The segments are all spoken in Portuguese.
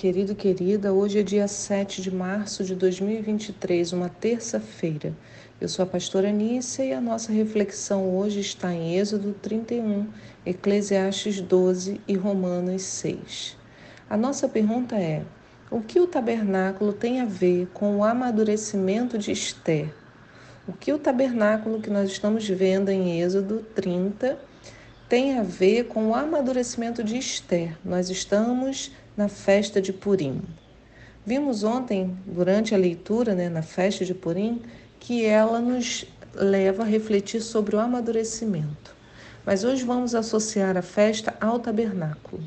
Querido querida. Hoje é dia 7 de março de 2023, uma terça-feira. Eu sou a pastora Nícia e a nossa reflexão hoje está em Êxodo 31, Eclesiastes 12 e Romanos 6. A nossa pergunta é: o que o tabernáculo tem a ver com o amadurecimento de Esther? O que o tabernáculo que nós estamos vendo em Êxodo 30 tem a ver com o amadurecimento de Esther? Nós estamos na festa de Purim. Vimos ontem, durante a leitura, né, na festa de Purim, que ela nos leva a refletir sobre o amadurecimento. Mas hoje vamos associar a festa ao tabernáculo.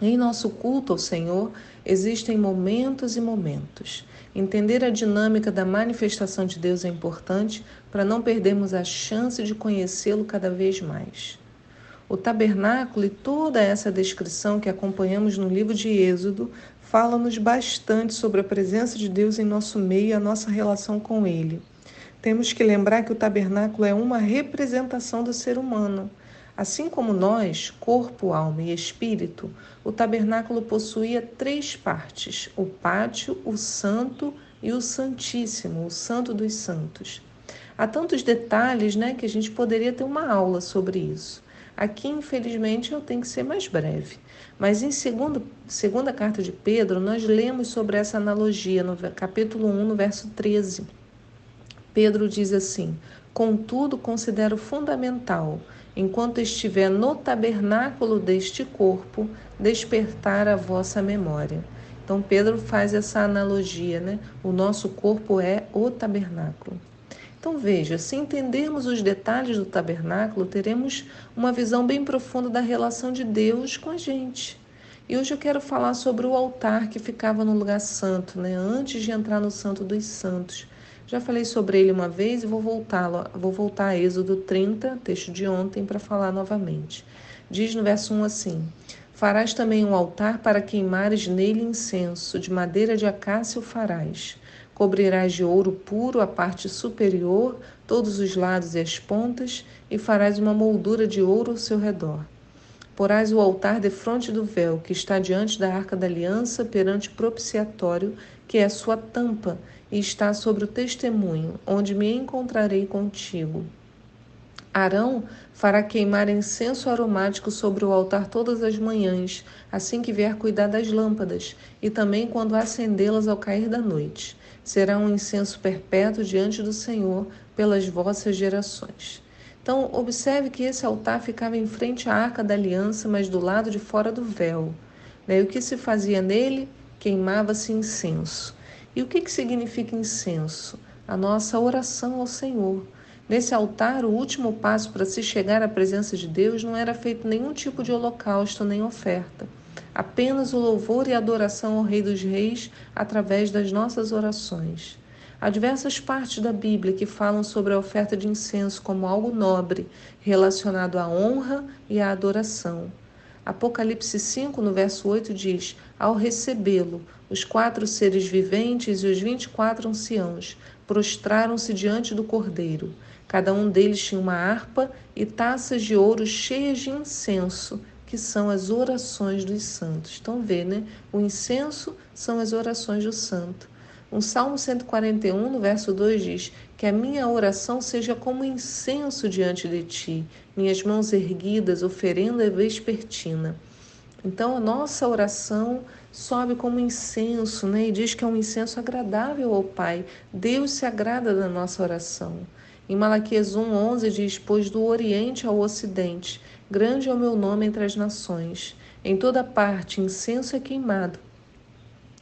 Em nosso culto ao Senhor existem momentos e momentos. Entender a dinâmica da manifestação de Deus é importante para não perdermos a chance de conhecê-lo cada vez mais. O tabernáculo e toda essa descrição que acompanhamos no livro de Êxodo fala-nos bastante sobre a presença de Deus em nosso meio e a nossa relação com Ele. Temos que lembrar que o tabernáculo é uma representação do ser humano. Assim como nós, corpo, alma e espírito, o tabernáculo possuía três partes: o pátio, o santo e o santíssimo, o santo dos santos. Há tantos detalhes, né, que a gente poderia ter uma aula sobre isso. Aqui, infelizmente, eu tenho que ser mais breve. Mas em segundo, segunda carta de Pedro, nós lemos sobre essa analogia no capítulo 1, no verso 13. Pedro diz assim: Contudo, considero fundamental, enquanto estiver no tabernáculo deste corpo, despertar a vossa memória. Então, Pedro faz essa analogia, né? O nosso corpo é o tabernáculo. Então veja, se entendermos os detalhes do tabernáculo, teremos uma visão bem profunda da relação de Deus com a gente. E hoje eu quero falar sobre o altar que ficava no lugar santo, né, antes de entrar no Santo dos Santos. Já falei sobre ele uma vez e vou voltar, vou voltar a Êxodo 30, texto de ontem, para falar novamente. Diz no verso 1 assim: Farás também um altar para queimares nele incenso, de madeira de acácia o farás. Cobrirás de ouro puro a parte superior, todos os lados e as pontas, e farás uma moldura de ouro ao seu redor. Porás o altar defronte do véu, que está diante da arca da aliança, perante o propiciatório, que é a sua tampa, e está sobre o testemunho, onde me encontrarei contigo. Arão fará queimar incenso aromático sobre o altar todas as manhãs, assim que vier cuidar das lâmpadas, e também quando acendê-las ao cair da noite será um incenso perpétuo diante do Senhor pelas vossas gerações. Então, observe que esse altar ficava em frente à arca da aliança, mas do lado de fora do véu. E o que se fazia nele? Queimava-se incenso. E o que, que significa incenso? A nossa oração ao Senhor. Nesse altar, o último passo para se chegar à presença de Deus não era feito nenhum tipo de holocausto nem oferta apenas o louvor e adoração ao Rei dos Reis através das nossas orações. Há diversas partes da Bíblia que falam sobre a oferta de incenso como algo nobre, relacionado à honra e à adoração. Apocalipse 5, no verso 8, diz: Ao recebê-lo, os quatro seres viventes e os vinte e quatro anciãos prostraram-se diante do cordeiro. Cada um deles tinha uma harpa e taças de ouro cheias de incenso, que são as orações dos santos. Então vê, né? O incenso são as orações do santo. Um Salmo 141, no verso 2 diz: Que a minha oração seja como incenso diante de ti, minhas mãos erguidas, oferenda vespertina. Então a nossa oração sobe como incenso, né? E diz que é um incenso agradável ao Pai. Deus se agrada da nossa oração. Em Malaquias 1:11 diz: "Pois do oriente ao ocidente, grande é o meu nome entre as nações. Em toda parte incenso é queimado,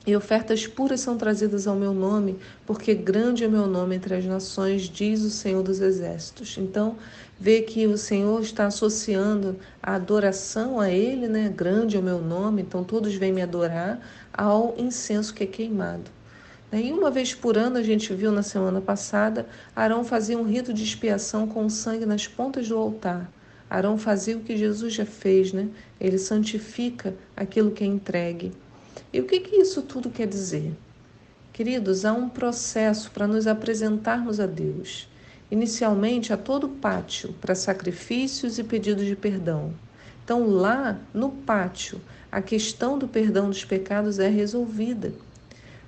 e ofertas puras são trazidas ao meu nome, porque grande é o meu nome entre as nações, diz o Senhor dos Exércitos. Então, vê que o Senhor está associando a adoração a Ele, né? Grande é o meu nome, então todos vêm me adorar, ao incenso que é queimado. E uma vez por ano, a gente viu na semana passada, Arão fazia um rito de expiação com sangue nas pontas do altar. Arão fazia o que Jesus já fez, né? Ele santifica aquilo que é entregue. E o que, que isso tudo quer dizer? Queridos, há um processo para nos apresentarmos a Deus. Inicialmente, há todo o pátio para sacrifícios e pedidos de perdão. Então, lá no pátio, a questão do perdão dos pecados é resolvida.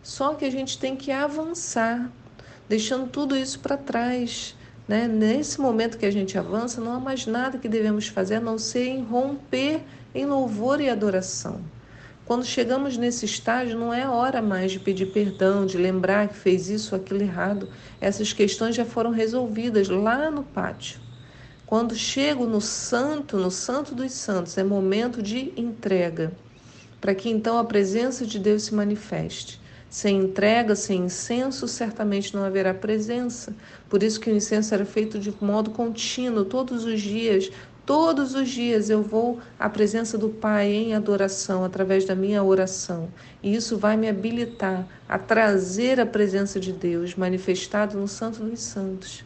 Só que a gente tem que avançar, deixando tudo isso para trás. Né? Nesse momento que a gente avança, não há mais nada que devemos fazer a não ser romper em louvor e adoração. Quando chegamos nesse estágio, não é hora mais de pedir perdão, de lembrar que fez isso ou aquilo errado. Essas questões já foram resolvidas lá no pátio. Quando chego no santo, no santo dos santos, é momento de entrega, para que então a presença de Deus se manifeste. Sem entrega, sem incenso, certamente não haverá presença. Por isso que o incenso era feito de modo contínuo, todos os dias. Todos os dias eu vou à presença do Pai em adoração, através da minha oração. E isso vai me habilitar a trazer a presença de Deus manifestado no Santo dos Santos.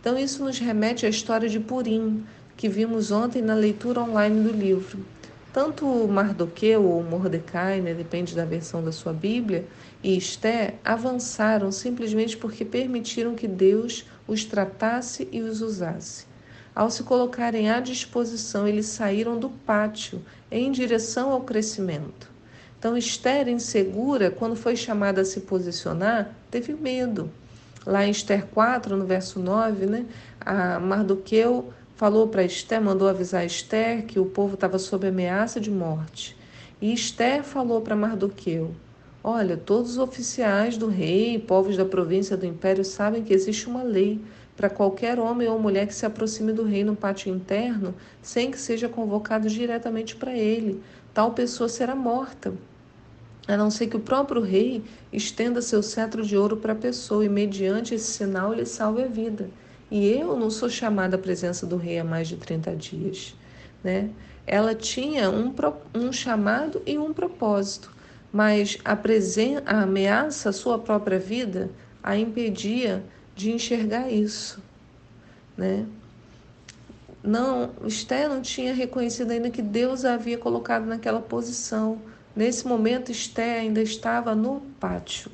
Então, isso nos remete à história de Purim, que vimos ontem na leitura online do livro. Tanto Mardoqueu ou Mordecai, né, depende da versão da sua Bíblia, e Esté avançaram simplesmente porque permitiram que Deus os tratasse e os usasse. Ao se colocarem à disposição, eles saíram do pátio em direção ao crescimento. Então, Esther, insegura, quando foi chamada a se posicionar, teve medo. Lá em Esther 4, no verso 9, né, a Mardoqueu falou para Esther, mandou avisar Esther que o povo estava sob ameaça de morte. E Esther falou para Mardoqueu: Olha, todos os oficiais do rei, povos da província do império sabem que existe uma lei para qualquer homem ou mulher que se aproxime do rei no pátio interno sem que seja convocado diretamente para ele. Tal pessoa será morta a não ser que o próprio rei estenda seu cetro de ouro para a pessoa e, mediante esse sinal, lhe salve a vida. E eu não sou chamada à presença do rei há mais de 30 dias. Né? Ela tinha um, um chamado e um propósito, mas a, a ameaça à sua própria vida a impedia de enxergar isso. Né? Não, Esther não tinha reconhecido ainda que Deus a havia colocado naquela posição Nesse momento, Esté ainda estava no pátio,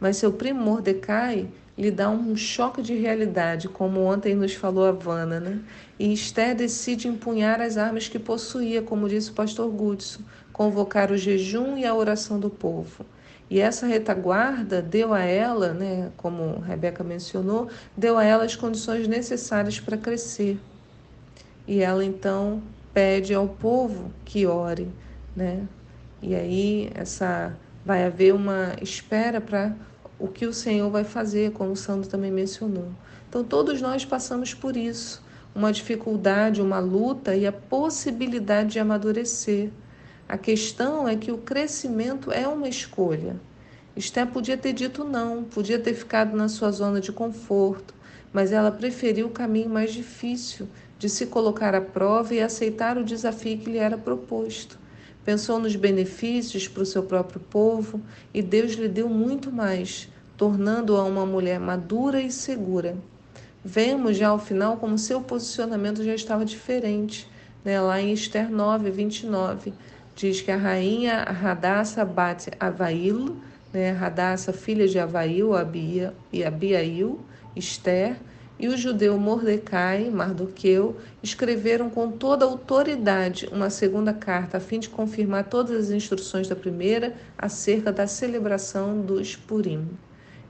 mas seu primo Mordecai lhe dá um choque de realidade, como ontem nos falou a Havana, né? E Esté decide empunhar as armas que possuía, como disse o pastor Gudson, convocar o jejum e a oração do povo. E essa retaguarda deu a ela, né, como Rebeca mencionou, deu a ela as condições necessárias para crescer. E ela então pede ao povo que ore, né, e aí essa vai haver uma espera para o que o Senhor vai fazer, como o Sandro também mencionou. Então todos nós passamos por isso, uma dificuldade, uma luta e a possibilidade de amadurecer. A questão é que o crescimento é uma escolha. Esté podia ter dito não, podia ter ficado na sua zona de conforto, mas ela preferiu o caminho mais difícil de se colocar à prova e aceitar o desafio que lhe era proposto pensou nos benefícios para o seu próprio povo e Deus lhe deu muito mais, tornando-a uma mulher madura e segura. Vemos já ao final como seu posicionamento já estava diferente. Né? Lá em Esther 9, 29, diz que a rainha Radassa bate Avail, né? Radassa, filha de Avail, Abia, e Abiail, Esther, e o judeu Mordecai, Mardoqueu, escreveram com toda autoridade uma segunda carta a fim de confirmar todas as instruções da primeira acerca da celebração dos Purim.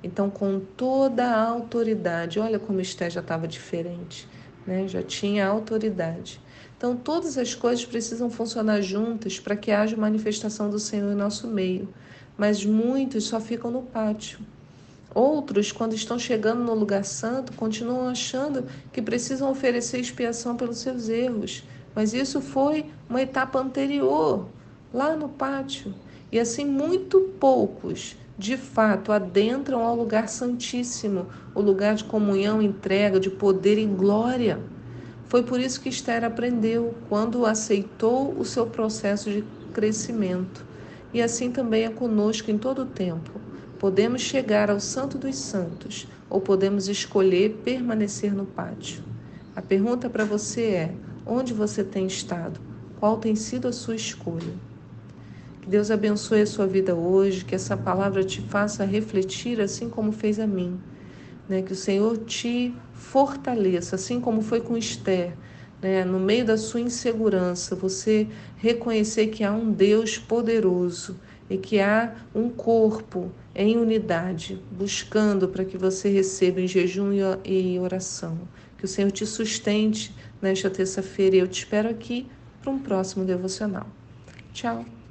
Então, com toda a autoridade, olha como Esté já estava diferente, né? já tinha autoridade. Então, todas as coisas precisam funcionar juntas para que haja manifestação do Senhor em nosso meio, mas muitos só ficam no pátio Outros, quando estão chegando no lugar santo, continuam achando que precisam oferecer expiação pelos seus erros. Mas isso foi uma etapa anterior, lá no pátio. E assim, muito poucos, de fato, adentram ao lugar santíssimo, o lugar de comunhão, entrega, de poder e glória. Foi por isso que Esther aprendeu quando aceitou o seu processo de crescimento. E assim também é conosco em todo o tempo. Podemos chegar ao Santo dos Santos ou podemos escolher permanecer no pátio. A pergunta para você é: onde você tem estado? Qual tem sido a sua escolha? Que Deus abençoe a sua vida hoje, que essa palavra te faça refletir assim como fez a mim. Né? Que o Senhor te fortaleça, assim como foi com Esther. né, no meio da sua insegurança, você reconhecer que há um Deus poderoso e que há um corpo em unidade, buscando para que você receba em jejum e oração. Que o Senhor te sustente nesta terça-feira e eu te espero aqui para um próximo devocional. Tchau!